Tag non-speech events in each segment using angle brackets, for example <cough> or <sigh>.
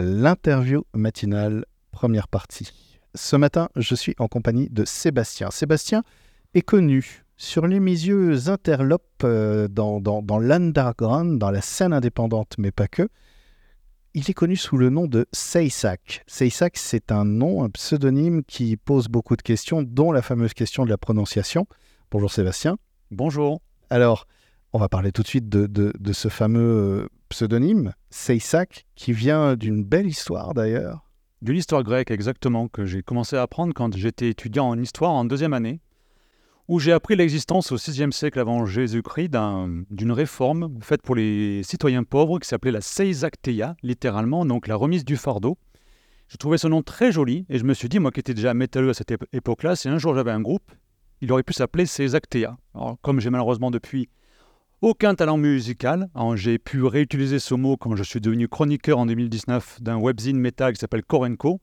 l'interview matinale, première partie. Ce matin, je suis en compagnie de Sébastien. Sébastien est connu sur les misieux interlopes euh, dans, dans, dans l'underground, dans la scène indépendante, mais pas que. Il est connu sous le nom de Seysak. Seysak, c'est un nom, un pseudonyme qui pose beaucoup de questions, dont la fameuse question de la prononciation. Bonjour Sébastien. Bonjour. Alors, on va parler tout de suite de, ce fameux pseudonyme, Seysak, qui vient d'une belle histoire d'ailleurs. D'une histoire grecque, exactement, que j'ai commencé à apprendre quand j'étais étudiant en histoire en deuxième année, où j'ai appris l'existence au VIe siècle avant Jésus-Christ d'une réforme faite pour les citoyens pauvres qui s'appelait la Seisakteia, littéralement, donc la remise du fardeau. Je trouvais ce nom très joli et je me suis dit, moi qui étais déjà métalleux à cette époque-là, si un jour j'avais un groupe, il aurait pu s'appeler Seisakteia. Alors, comme j'ai malheureusement depuis aucun talent musical. J'ai pu réutiliser ce mot quand je suis devenu chroniqueur en 2019 d'un webzine métal qui s'appelle Korenko.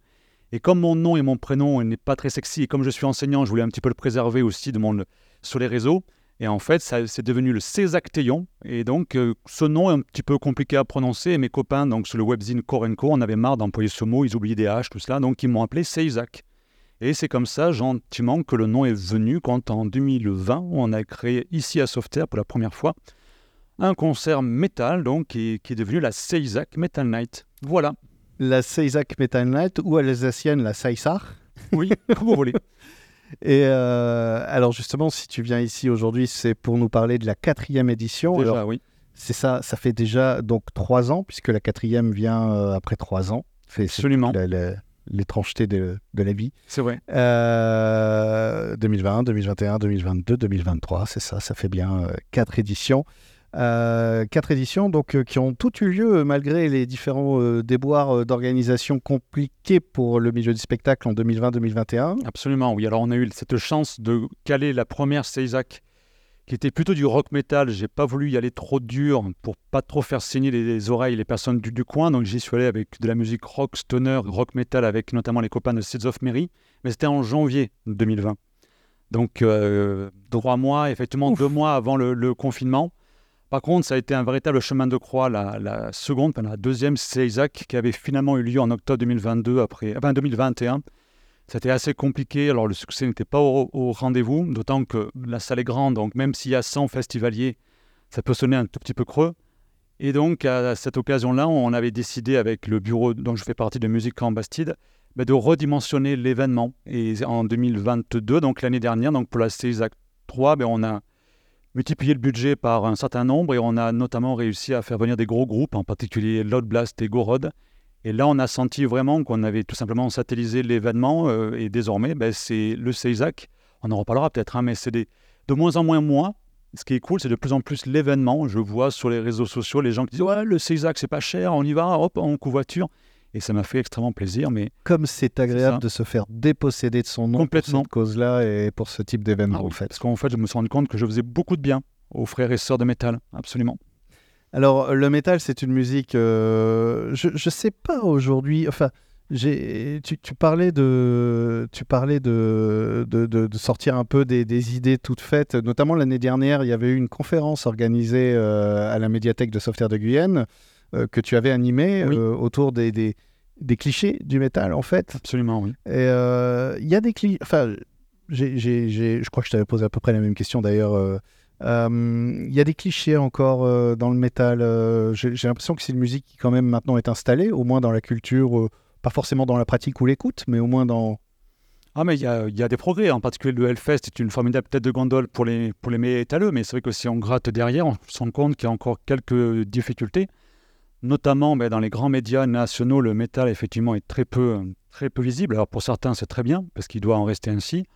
Et comme mon nom et mon prénom n'est pas très sexy, et comme je suis enseignant, je voulais un petit peu le préserver aussi de mon, sur les réseaux. Et en fait, c'est devenu le Césactéon. Et donc, euh, ce nom est un petit peu compliqué à prononcer. Et mes copains, donc sur le webzine Korenko, en avaient marre d'employer ce mot. Ils oubliaient des H, tout cela. Donc, ils m'ont appelé Césac. Et c'est comme ça, gentiment, que le nom est venu quand en 2020, on a créé ici à Softair pour la première fois un concert métal, donc, qui, est devenu la Seisak Metal Night. Voilà. La Seisak Metal Night ou à l'alsacienne la Seisar. Oui, comme vous voulez. <laughs> Et euh, alors justement, si tu viens ici aujourd'hui, c'est pour nous parler de la quatrième édition. Déjà, oui. C'est ça, ça fait déjà donc trois ans, puisque la quatrième vient euh, après trois ans. Absolument l'étrangeté de, de, la vie. C'est vrai. 2020, 2021, 2022, 2023, c'est ça, ça fait bien euh, quatre éditions. Euh, quatre éditions donc, euh, qui ont toutes eu lieu malgré les différents déboires d'organisation compliqués pour le milieu du spectacle en 2020-2021. Absolument, oui. Alors on a eu cette chance de caler la première CESAC qui était plutôt du rock metal. J'ai pas voulu y aller trop dur pour pas trop faire saigner les, oreilles les personnes du, coin. Donc j'y suis allé avec de la musique rock, stoner, rock metal avec notamment les copains de Seeds of Mary. Mais c'était en janvier 2020. Donc euh, trois mois, effectivement deux mois avant le, confinement. Par contre, ça a été un véritable chemin de croix. La, la seconde, la deuxième CESAC qui avait finalement eu lieu en octobre 2022 après, enfin 2021 c'était assez compliqué. Alors, le succès n'était pas au, rendez-vous, d'autant que la salle est grande. Donc, même s'il y a 100 festivaliers, ça peut sonner un tout petit peu creux. Et donc, à cette occasion-là, on avait décidé avec le bureau dont je fais partie de Musique en Bastide ben, de redimensionner l'événement. Et en 2022, donc l'année dernière, donc pour la CESAC 3, ben, on a multiplié le budget par un certain nombre et on a notamment réussi à faire venir des gros groupes, en particulier Loud Blast et Gorod, et là, on a senti vraiment qu'on avait tout simplement satellisé l'événement euh, et désormais, ben, c'est le CESAC. On en reparlera peut-être, hein, mais c'est de moins en moins moi. Ce qui est cool, c'est de plus en plus l'événement. Je vois sur les réseaux sociaux les gens qui disent Ouais, le CESAC, c'est pas cher, on y va, hop, en covoiture. Et ça m'a fait extrêmement plaisir. Mais Comme c'est agréable de se faire déposséder de son nom Complètement. pour cette cause-là et pour ce type d'événement, ah en fait. Parce qu'en fait, je me suis rendu compte que je faisais beaucoup de bien aux frères et sœurs de métal, absolument. Alors, le métal, c'est une musique. Euh, je ne sais pas aujourd'hui. Enfin, tu, tu, parlais de, tu parlais de, de, sortir un peu des, idées toutes faites. Notamment l'année dernière, il y avait eu une conférence organisée euh, à la médiathèque de Sauveterre de Guyenne euh, que tu avais animée autour des, des, clichés du métal, en fait. Absolument, oui. Et il y a des clichés. Enfin, je crois que je t'avais posé à peu près la même question d'ailleurs il euh, y a des clichés encore euh, dans le métal. Euh, j'ai l'impression que c'est une musique qui quand même maintenant est installée, au moins dans la culture, pas forcément dans la pratique ou l'écoute, mais au moins dans... Ah mais il y, a des progrès, en particulier le Hellfest est une formidable tête de gondole pour les, pour les métalleux, mais c'est vrai que si on gratte derrière, on se rend compte qu'il y a encore quelques difficultés, notamment ben, dans les grands médias nationaux, le métal effectivement est très peu, très peu visible. Alors pour certains c'est très bien, parce qu'il doit en rester ainsi.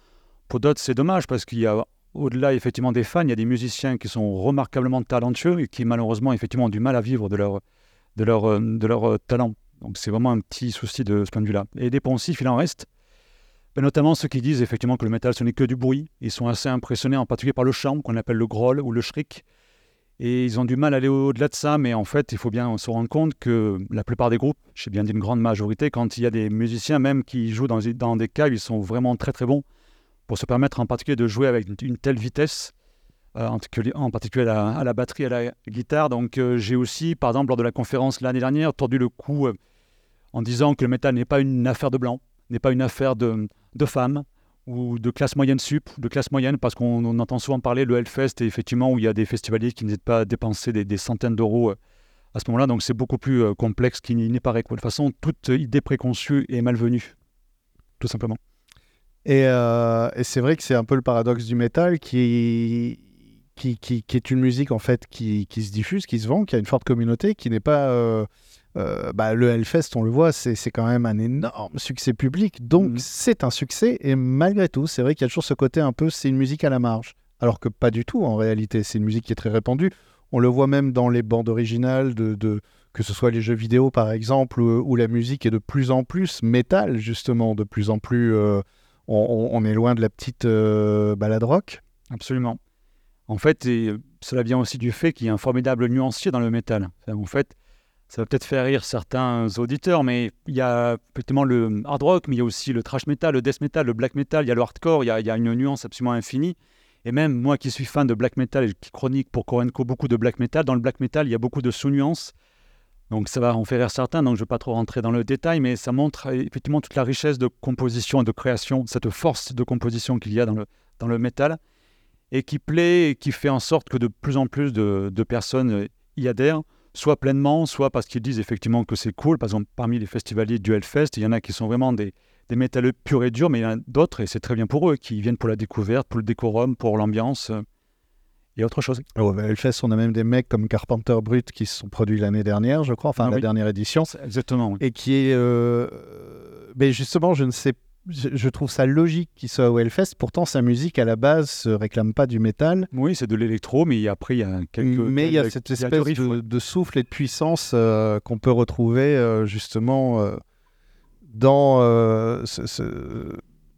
Pour d'autres c'est dommage, parce qu'il y a au-delà effectivement des fans, il y a des musiciens qui sont remarquablement talentueux et qui malheureusement effectivement ont du mal à vivre de leur, de leur, euh, de leur euh, talent. Donc c'est vraiment un petit souci de ce point de vue-là. Et des poncifs, il en reste. Ben, notamment ceux qui disent effectivement que le métal ce n'est que du bruit. Ils sont assez impressionnés en particulier par le chant qu'on appelle le growl ou le shriek. Et ils ont du mal à aller au-delà de ça, mais en fait, il faut bien se rendre compte que la plupart des groupes, j'ai bien dit une grande majorité, quand il y a des musiciens même qui jouent dans, dans des cas, ils sont vraiment très très bons pour se permettre en particulier de jouer avec une telle vitesse, euh, en, particulier à la, batterie, à la guitare. Donc euh, j'ai aussi, par exemple, lors de la conférence l'année dernière, tordu le cou euh, en disant que le métal n'est pas une affaire de blanc, n'est pas une affaire de, de femmes ou de classe moyenne sup, de classe moyenne, parce qu'on entend souvent parler le Hellfest, et effectivement, où il y a des festivaliers qui n'hésitent pas à dépenser des, centaines d'euros à ce moment-là, donc c'est beaucoup plus complexe qu'il n'y paraît. De toute façon, toute idée préconçue est malvenue, tout simplement. Et, et c'est vrai que c'est un peu le paradoxe du métal qui qui, qui, est une musique en fait qui, qui, se diffuse, qui se vend, qui a une forte communauté, qui n'est pas... Euh, euh, bah, le Hellfest, on le voit, c'est quand même un énorme succès public, donc mmh. c'est un succès, et malgré tout, c'est vrai qu'il y a toujours ce côté un peu, c'est une musique à la marge, alors que pas du tout en réalité, c'est une musique qui est très répandue, on le voit même dans les bandes originales, de, de que ce soit les jeux vidéo par exemple, où, la musique est de plus en plus métal, justement, de plus en plus, euh, on, est loin de la petite balade rock. Absolument. En fait, et cela vient aussi du fait qu'il y a un formidable nuancier dans le métal. En fait, ça va peut-être faire rire certains auditeurs, mais il y a effectivement le hard rock, mais il y a aussi le thrash metal, le death metal, le black metal, il y a le hardcore, il y a, une nuance absolument infinie. Et même moi qui suis fan de black metal et qui chronique pour Korenko beaucoup de black metal, dans le black metal, il y a beaucoup de sous-nuances. Donc ça va en faire certains, donc je ne vais pas trop rentrer dans le détail, mais ça montre effectivement toute la richesse de composition et de création, cette force de composition qu'il y a dans le, dans le métal et qui plaît et qui fait en sorte que de plus en plus de, personnes y adhèrent, soit pleinement, soit parce qu'ils disent effectivement que c'est cool. Par exemple, parmi les festivaliers du Hellfest, il y en a qui sont vraiment des, des métalleux purs et durs, mais il y en a d'autres, et c'est très bien pour eux, qui viennent pour la découverte, pour le décorum, pour l'ambiance euh, et autre chose. Au Hellfest, on a même des mecs comme Carpenter Brut qui se sont produits l'année dernière, je crois, enfin ah la dernière édition. Exactement. Et qui est. Euh, mais justement, je ne sais pas je, trouve ça logique qu'il soit au Hellfest. Pourtant, sa musique à la base se réclame pas du métal. Oui, c'est de l'électro, mais après il y a quelques. Mais il y a cette espèce de, souffle et de puissance euh, qu'on peut retrouver euh, justement euh, dans,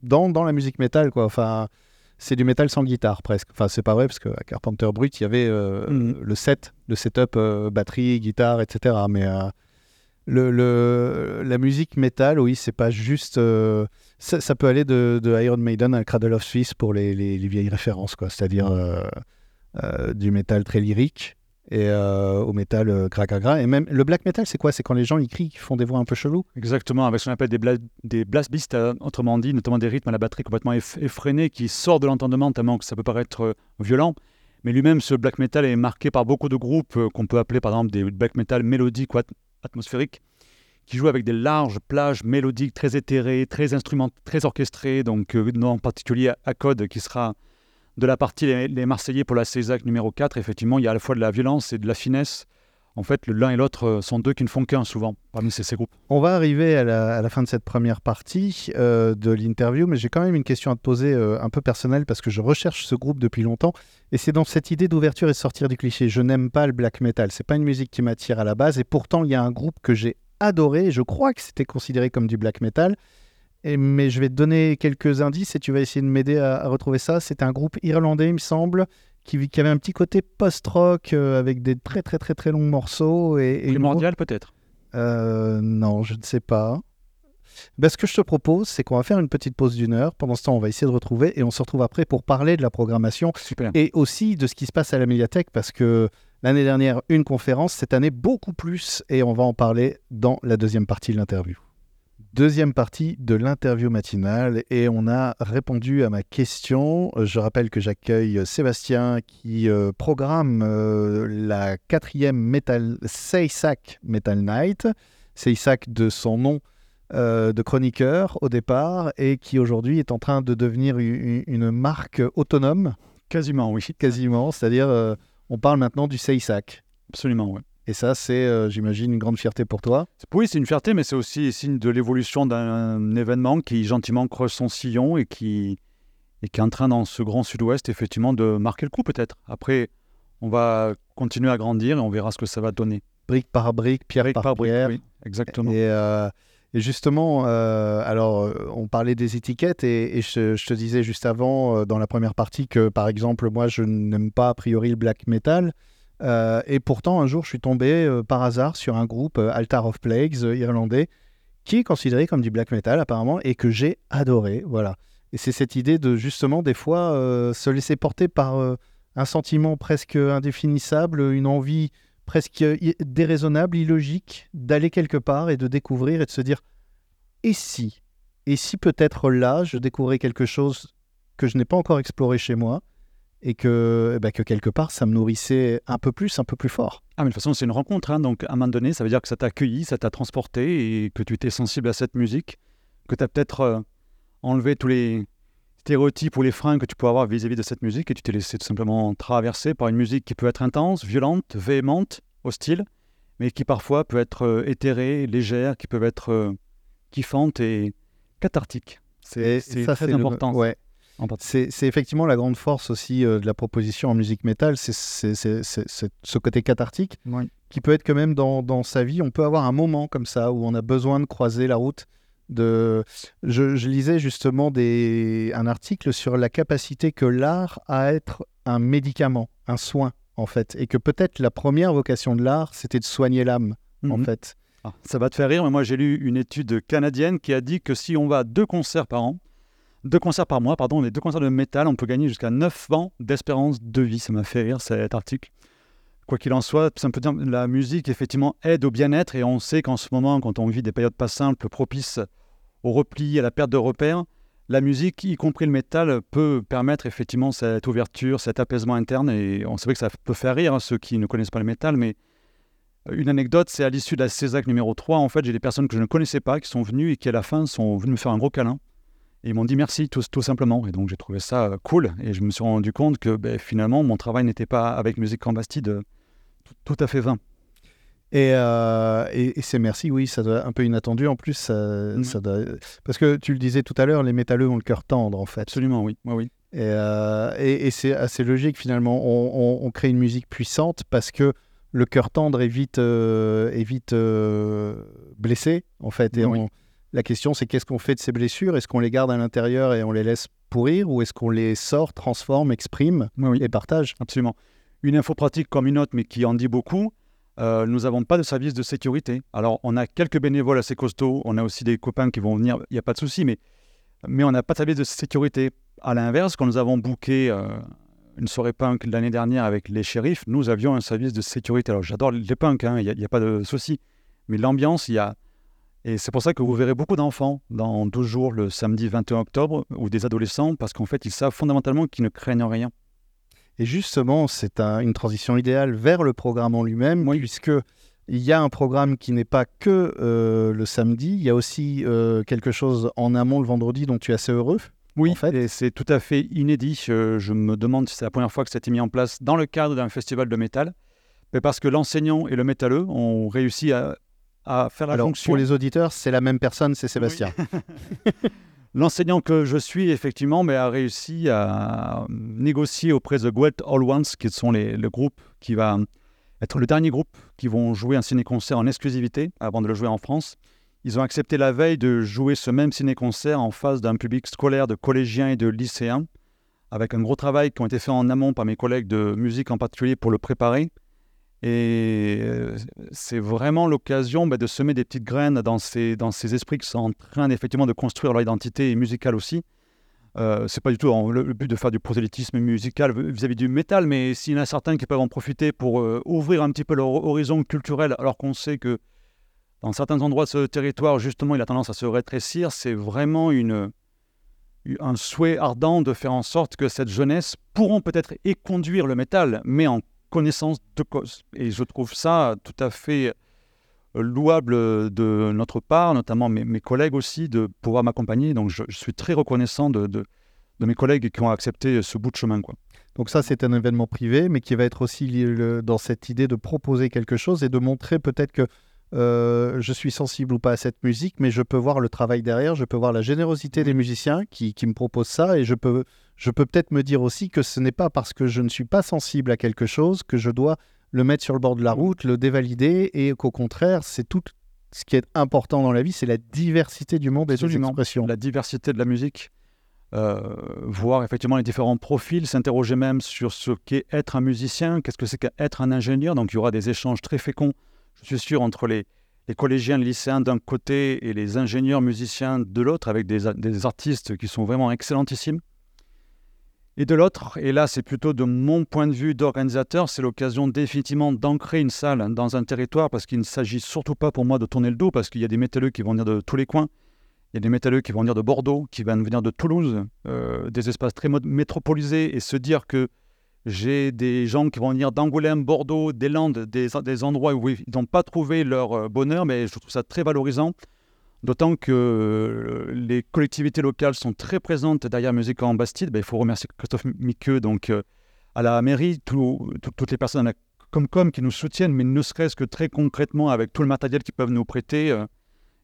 dans, dans la musique métal, quoi. Enfin, c'est du métal sans guitare presque. Enfin, c'est pas vrai parce qu'à Carpenter Brut, il y avait mhm. le set, le setup batterie, guitare, etc. Mais le, la musique métal, oui, c'est pas juste. Euh, ça, peut aller de, Iron Maiden à Cradle of Swiss pour les, vieilles références, quoi. C'est-à-dire euh, euh, du métal très lyrique et au métal gras Et même le black metal, c'est quoi? C'est quand les gens ils crient, ils font des voix un peu cheloues? Exactement, avec ce qu'on appelle des, des blast beasts, autrement dit, notamment des rythmes à la batterie complètement effrénés qui sortent de l'entendement tellement que ça peut paraître violent. Mais lui-même, ce black metal est marqué par beaucoup de groupes qu'on peut appeler par exemple des black metal mélodiques ou atmosphérique, qui joue avec des larges plages mélodiques très éthérées, très instruments, très orchestrées, donc euh, en particulier à Code, qui sera de la partie les, Marseillais pour la Césac numéro 4. Effectivement, il y a à la fois de la violence et de la finesse. En fait, l'un et l'autre euh, sont deux qui ne font qu'un souvent parmi ces, groupes. On va arriver à la, fin de cette première partie euh, de l'interview, mais j'ai quand même une question à te poser un peu personnelle parce que je recherche ce groupe depuis longtemps et c'est dans cette idée d'ouverture et de sortir du cliché. Je n'aime pas le black metal, c'est pas une musique qui m'attire à la base et pourtant il y a un groupe que j'ai adoré. Je crois que c'était considéré comme du black metal. Et, mais je vais te donner quelques indices et tu vas essayer de m'aider à, retrouver ça. C'était un groupe irlandais, il me semble, qui, qui avait un petit côté post-rock euh, avec des très très très très longs morceaux. Et, et Primordial peut-être? Euh, Non, je ne sais pas. Ben, ce que je te propose, c'est qu'on va faire une petite pause d'une heure. Pendant ce temps, on va essayer de retrouver et on se retrouve après pour parler de la programmation Super. et aussi de ce qui se passe à la médiathèque parce que L'année dernière, une conférence, cette année, beaucoup plus, et on va en parler dans la deuxième partie de l'interview. Deuxième partie de l'interview matinale, et on a répondu à ma question. Je rappelle que j'accueille Sébastien qui euh, programme euh, la quatrième Metal Seisak Metal Night. Seisak de son nom euh, de chroniqueur au départ, et qui aujourd'hui est en train de devenir une, une marque autonome. Quasiment, oui. Quasiment, c'est-à-dire on parle maintenant du Seisak. Absolument, oui. Et ça, c'est, euh, j'imagine, une grande fierté pour toi. Oui, c'est une fierté, mais c'est aussi signe de l'évolution d'un événement qui gentiment creuse son sillon et qui, et qui est en train, dans ce grand sud-ouest, effectivement, de marquer le coup, peut-être. Après, on va continuer à grandir et on verra ce que ça va donner. Brique par brique, pierre par, pierre. oui, exactement. Et, euh, justement, euh, alors, on parlait des étiquettes et, je, je, te disais juste avant, dans la première partie, que par exemple, moi, je n'aime pas a priori le black metal. Euh, et pourtant, un jour, je suis tombé euh, par hasard sur un groupe euh, Altar of Plagues irlandais qui est considéré comme du black metal apparemment et que j'ai adoré. Voilà. Et c'est cette idée de justement des fois se laisser porter par un sentiment presque indéfinissable, une envie presque déraisonnable, illogique, d'aller quelque part et de découvrir et de se dire et si? Et si peut-être là, je découvrais quelque chose que je n'ai pas encore exploré chez moi? Et que, bah, que quelque part, ça me nourrissait un peu plus, un peu plus fort. Ah, mais de toute façon, c'est une rencontre. Hein. donc, à un moment donné, ça veut dire que ça t'a accueilli, ça t'a transporté et que tu étais sensible à cette musique, que tu as peut-être euh, enlevé tous les stéréotypes ou les freins que tu peux avoir vis-à-vis -vis de cette musique et tu t'es laissé tout simplement traverser par une musique qui peut être intense, violente, véhémente, hostile, mais qui parfois peut être euh, éthérée, légère, qui peut être euh, kiffante et cathartique. C'est très important. Ouais. C'est effectivement la grande force aussi euh, de la proposition en musique métal, c'est ce côté cathartique qui peut être quand même dans, dans, sa vie. On peut avoir un moment comme ça où on a besoin de croiser la route. De... Je, je lisais justement des... un article sur la capacité que l'art a à être un médicament, un soin en fait, et que peut-être la première vocation de l'art, c'était de soigner l'âme en mhm. fait. Ah, ça va te faire rire, mais moi j'ai lu une étude canadienne qui a dit que si on va à deux concerts par an, deux concerts par mois, pardon, les deux concerts de métal, on peut gagner jusqu'à 9 ans d'espérance de vie. Ça m'a fait rire cet article. Quoi qu'il en soit, ça peut dire la musique effectivement aide au bien-être et on sait qu'en ce moment, quand on vit des périodes pas simples, propices au repli, à la perte de repères, la musique, y compris le métal, peut permettre effectivement cette ouverture, cet apaisement interne. Et on sait que ça peut faire rire hein, ceux qui ne connaissent pas le métal, mais une anecdote, c'est à l'issue de la Césac numéro 3, en fait, j'ai des personnes que je ne connaissais pas qui sont venues et qui, à la fin, sont venues me faire un gros câlin. Et ils m'ont dit merci, tout, tout simplement. Et donc, j'ai trouvé ça euh, cool. Et je me suis rendu compte que ben, finalement, mon travail n'était pas avec Musique Cambastide euh, tout, à fait vain. Euh, et, et, c'est merci, oui, ça doit un peu inattendu en plus. Ça, Parce que tu le disais tout à l'heure, les métalleux ont le cœur tendre en fait. Absolument, oui. oui. Et, et c'est assez logique finalement. On, on, crée une musique puissante parce que le cœur tendre est vite, est vite blessé en fait. Et on, la question, c'est qu'est-ce qu'on fait de ces blessures? Est-ce qu'on les garde à l'intérieur et on les laisse pourrir ou est-ce qu'on les sort, transforme, exprime et partage? Absolument. Une info pratique comme une autre, mais qui en dit beaucoup. Euh, nous n'avons pas de service de sécurité. Alors, on a quelques bénévoles assez costauds. On a aussi des copains qui vont venir. Il n'y a pas de souci, mais, mais on n'a pas de service de sécurité. À l'inverse, quand nous avons booké euh, une soirée punk l'année dernière avec les shérifs, nous avions un service de sécurité. Alors, j'adore les punks, hein, il n'y a, a, pas de souci. Mais l'ambiance, il y a, et c'est pour ça que vous verrez beaucoup d'enfants dans 12 jours, le samedi 21 octobre, ou des adolescents, parce qu'en fait, ils savent fondamentalement qu'ils ne craignent rien. Et justement, c'est une transition idéale vers le programme en lui-même, puisque il y a un programme qui n'est pas que euh, le samedi, il y a aussi euh, quelque chose en amont le vendredi dont tu es assez heureux. Oui, en fait. et c'est tout à fait inédit. Je, je me demande si c'est la première fois que ça a été mis en place dans le cadre d'un festival de métal. Mais parce que l'enseignant et le métalleux ont réussi à à faire la Alors, fonction. Pour les auditeurs, c'est la même personne, c'est Sébastien. <laughs> L'enseignant que je suis, effectivement, mais a réussi à négocier auprès de Great All Ones, qui sont les, le groupe qui va être le dernier groupe qui vont jouer un ciné-concert en exclusivité avant de le jouer en France. Ils ont accepté la veille de jouer ce même ciné-concert en face d'un public scolaire de collégiens et de lycéens, avec un gros travail qui a été fait en amont par mes collègues de musique en particulier pour le préparer. Et euh, c'est vraiment l'occasion bah, de semer des petites graines dans ces, dans ces esprits qui sont en train effectivement de construire leur identité musicale aussi. Euh, c'est pas du tout le, but de faire du prosélytisme musical vis-à-vis du métal, mais s'il y en a certains qui peuvent en profiter pour euh, ouvrir un petit peu leur horizon culturel, alors qu'on sait que dans certains endroits de ce territoire, justement, il a tendance à se rétrécir, c'est vraiment une, un souhait ardent de faire en sorte que cette jeunesse pourront peut-être éconduire le métal, mais en connaissance de cause. Et je trouve ça tout à fait euh, louable de notre part, notamment mes, collègues aussi, de pouvoir m'accompagner. Donc je, suis très reconnaissant de, de, mes collègues qui ont accepté ce bout de chemin. Quoi. Donc ça, c'est un événement privé, mais qui va être aussi dans cette idée de proposer quelque chose et de montrer peut-être que euh, je suis sensible ou pas à cette musique, mais je peux voir le travail derrière, je peux voir la générosité des musiciens qui, qui me proposent ça, et je peux je peux peut-être me dire aussi que ce n'est pas parce que je ne suis pas sensible à quelque chose que je dois le mettre sur le bord de la route, le dévalider, et qu'au contraire, c'est tout ce qui est important dans la vie, c'est la diversité du monde et des expressions. La diversité de la musique, euh, voir effectivement les différents profils, s'interroger même sur ce qu'est être un musicien, qu'est-ce que c'est qu'être un ingénieur. Donc il y aura des échanges très féconds, je suis sûr, entre les, les collégiens, les lycéens d'un côté et les ingénieurs musiciens de l'autre, avec des, des artistes qui sont vraiment excellentissimes. Et de l'autre, et là c'est plutôt de mon point de vue d'organisateur, c'est l'occasion définitivement d'ancrer une salle dans un territoire parce qu'il ne s'agit surtout pas pour moi de tourner le dos parce qu'il y a des métalleux qui vont venir de tous les coins. Il y a des métalleux qui vont venir de Bordeaux, qui vont venir de Toulouse, euh, des espaces très métropolisés et se dire que j'ai des gens qui vont venir d'Angoulême, Bordeaux, des Landes, des, endroits où ils n'ont pas trouvé leur euh, bonheur, mais je trouve ça très valorisant. D'autant que euh, les collectivités locales sont très présentes derrière Musique en Bastide. Ben, il faut remercier Christophe Miqueux, donc euh, à la mairie, toutes les personnes à la Comcom qui nous soutiennent, mais ne serait-ce que très concrètement avec tout le matériel qu'ils peuvent nous prêter. Euh,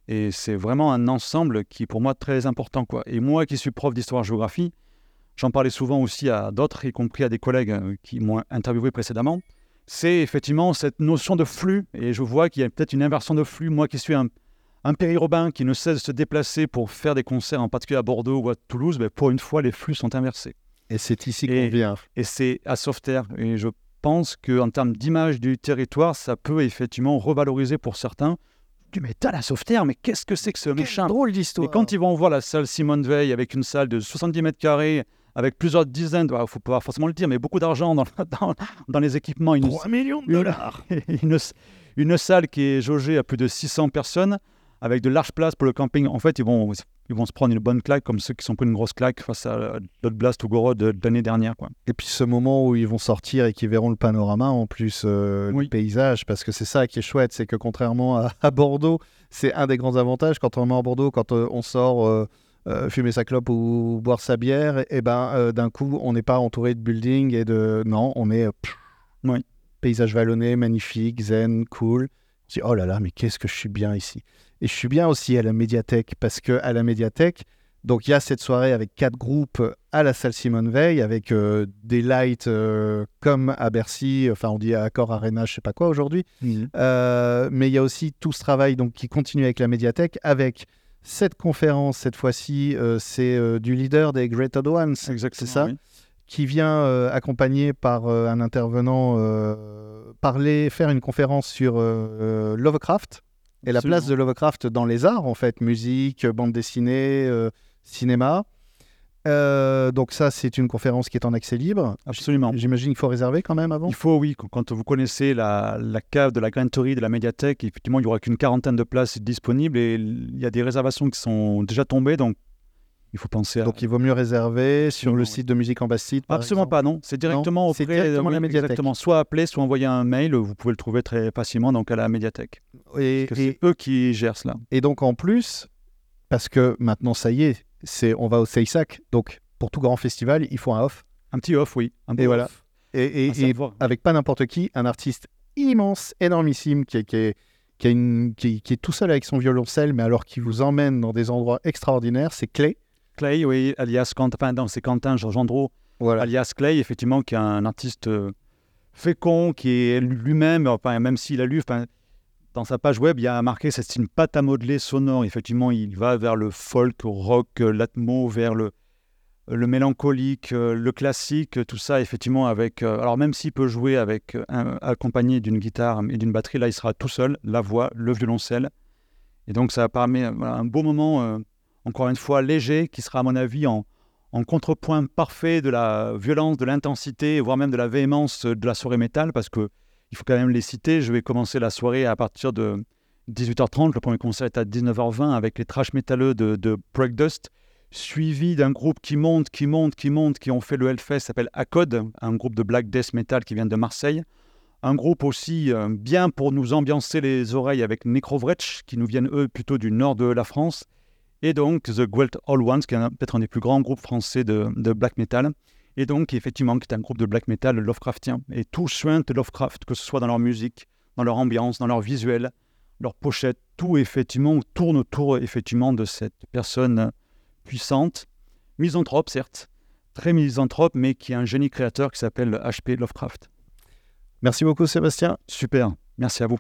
et c'est vraiment un ensemble qui, pour moi, très important. Et moi qui suis prof d'histoire-géographie, j'en parlais souvent aussi à d'autres, y compris à des collègues qui m'ont interviewé précédemment, c'est effectivement cette notion de flux. Et je vois qu'il y a peut-être une inversion de flux. Moi qui suis un un périurbain qui ne cesse de se déplacer pour faire des concerts, en particulier à Bordeaux ou à Toulouse, mais pour une fois, les flux sont inversés. Et c'est ici qu'on vient. Et c'est à Sauveterre. Et je pense qu'en termes d'image du territoire, ça peut effectivement revaloriser pour certains. Du métal à Sauveterre, mais qu'est-ce que c'est que ce méchant drôle d'histoire. Et quand ils vont voir la salle Simone Veil avec une salle de 70 mètres carrés, avec plusieurs dizaines, il faut pas forcément le dire, mais beaucoup d'argent dans, <laughs> dans, les équipements. Une, 3 millions de dollars <laughs> une, une, salle qui est jaugée à plus de 600 personnes avec de larges places pour le camping. En fait, ils vont, ils vont se prendre une bonne claque comme ceux qui sont pris une grosse claque face à l'autre blast ou Goro de, l'année dernière. Quoi. Et puis ce moment où ils vont sortir et qu'ils verront le panorama en plus, euh, le paysage, parce que c'est ça qui est chouette, c'est que contrairement à, Bordeaux, c'est un des grands avantages quand on est à Bordeaux, quand euh, on sort. Euh, fumer sa clope ou boire sa bière, et ben d'un coup, on n'est pas entouré de buildings et de. Non, on est. oui. Paysage vallonné, magnifique, zen, cool. On se dit, oh là là, mais qu'est-ce que je suis bien ici. Et je suis bien aussi à la médiathèque parce que à la médiathèque, donc il y a cette soirée avec quatre groupes à la salle Simone Veil avec euh, des lights euh, comme à Bercy, enfin on dit à Accor Arena, je sais pas quoi aujourd'hui. Mhm. Euh, mais il y a aussi tout ce travail donc qui continue avec la médiathèque avec cette conférence cette fois-ci, c'est du leader des Greater Ones, c'est ça, qui vient accompagné par un intervenant parler, faire une conférence sur Lovecraft et la place de Lovecraft dans les arts, en fait, musique, bande dessinée, euh, cinéma. Euh, donc ça, c'est une conférence qui est en accès libre. Absolument. J'imagine qu'il faut réserver quand même avant. Il faut, oui. Quand vous connaissez la, cave de la Granterie de la médiathèque, effectivement, il n'y aura qu'une quarantaine de places disponibles et il y a des réservations qui sont déjà tombées. Donc il faut penser à... Donc il vaut mieux réserver sur le site de Musique en Bastide Absolument pas, non. C'est directement auprès directement la médiathèque. Exactement. Soit appeler, soit envoyer un mail. Vous pouvez le trouver très facilement donc à la médiathèque. Et, c'est eux qui gèrent cela. Et donc en plus, parce que maintenant ça y est, c'est on va au Seisac. Donc pour tout grand festival, il faut un off. Un petit off, oui. et voilà. Et, et, avec pas n'importe qui, un artiste immense, énormissime, qui est, qui est qui, une, qui, qui, est tout seul avec son violoncelle, mais alors qui vous emmène dans des endroits extraordinaires, c'est Clay. Clay, oui, alias Quentin, enfin, c'est Quentin Andro, alias Clay, effectivement, qui est un artiste euh, fécond, qui est lui-même, enfin, même s'il a lu, enfin, dans sa page web, il y a marqué c'est une pâte à modeler sonore. Effectivement, il va vers le folk, rock, l'atmo, vers le, le mélancolique, euh, le classique, tout ça, effectivement, avec. Euh, alors, même s'il peut jouer avec accompagné d'une guitare et d'une batterie, là, il sera tout seul, la voix, le violoncelle. Et donc, ça permet un beau moment encore une fois léger, qui sera à mon avis en, contrepoint parfait de la violence, de l'intensité, voire même de la véhémence de la soirée métal, parce que il faut quand même les citer. Je vais commencer la soirée à partir de 18h30. Le premier concert est à 19h20 avec les trash métalleux de, de Breakdust, suivi d'un groupe qui monte, qui monte, qui monte, qui ont fait le Hellfest, s'appelle Acode, un groupe de black death metal qui vient de Marseille. Un groupe aussi euh, bien pour nous ambiancer les oreilles avec Necrovretch, qui nous viennent eux plutôt du nord de la France et donc The Gwelt All Ones, qui est peut-être un des plus grands groupes français de, black metal, et donc effectivement qui est un groupe de black metal Lovecraftien. Et tout de Lovecraft, que ce soit dans leur musique, dans leur ambiance, dans leur visuel, leur pochette, tout effectivement tourne autour effectivement de cette personne puissante, misanthrope certes, très misanthrope, mais qui est un génie créateur qui s'appelle H.P. Lovecraft. Merci beaucoup Sébastien. Super, merci à vous.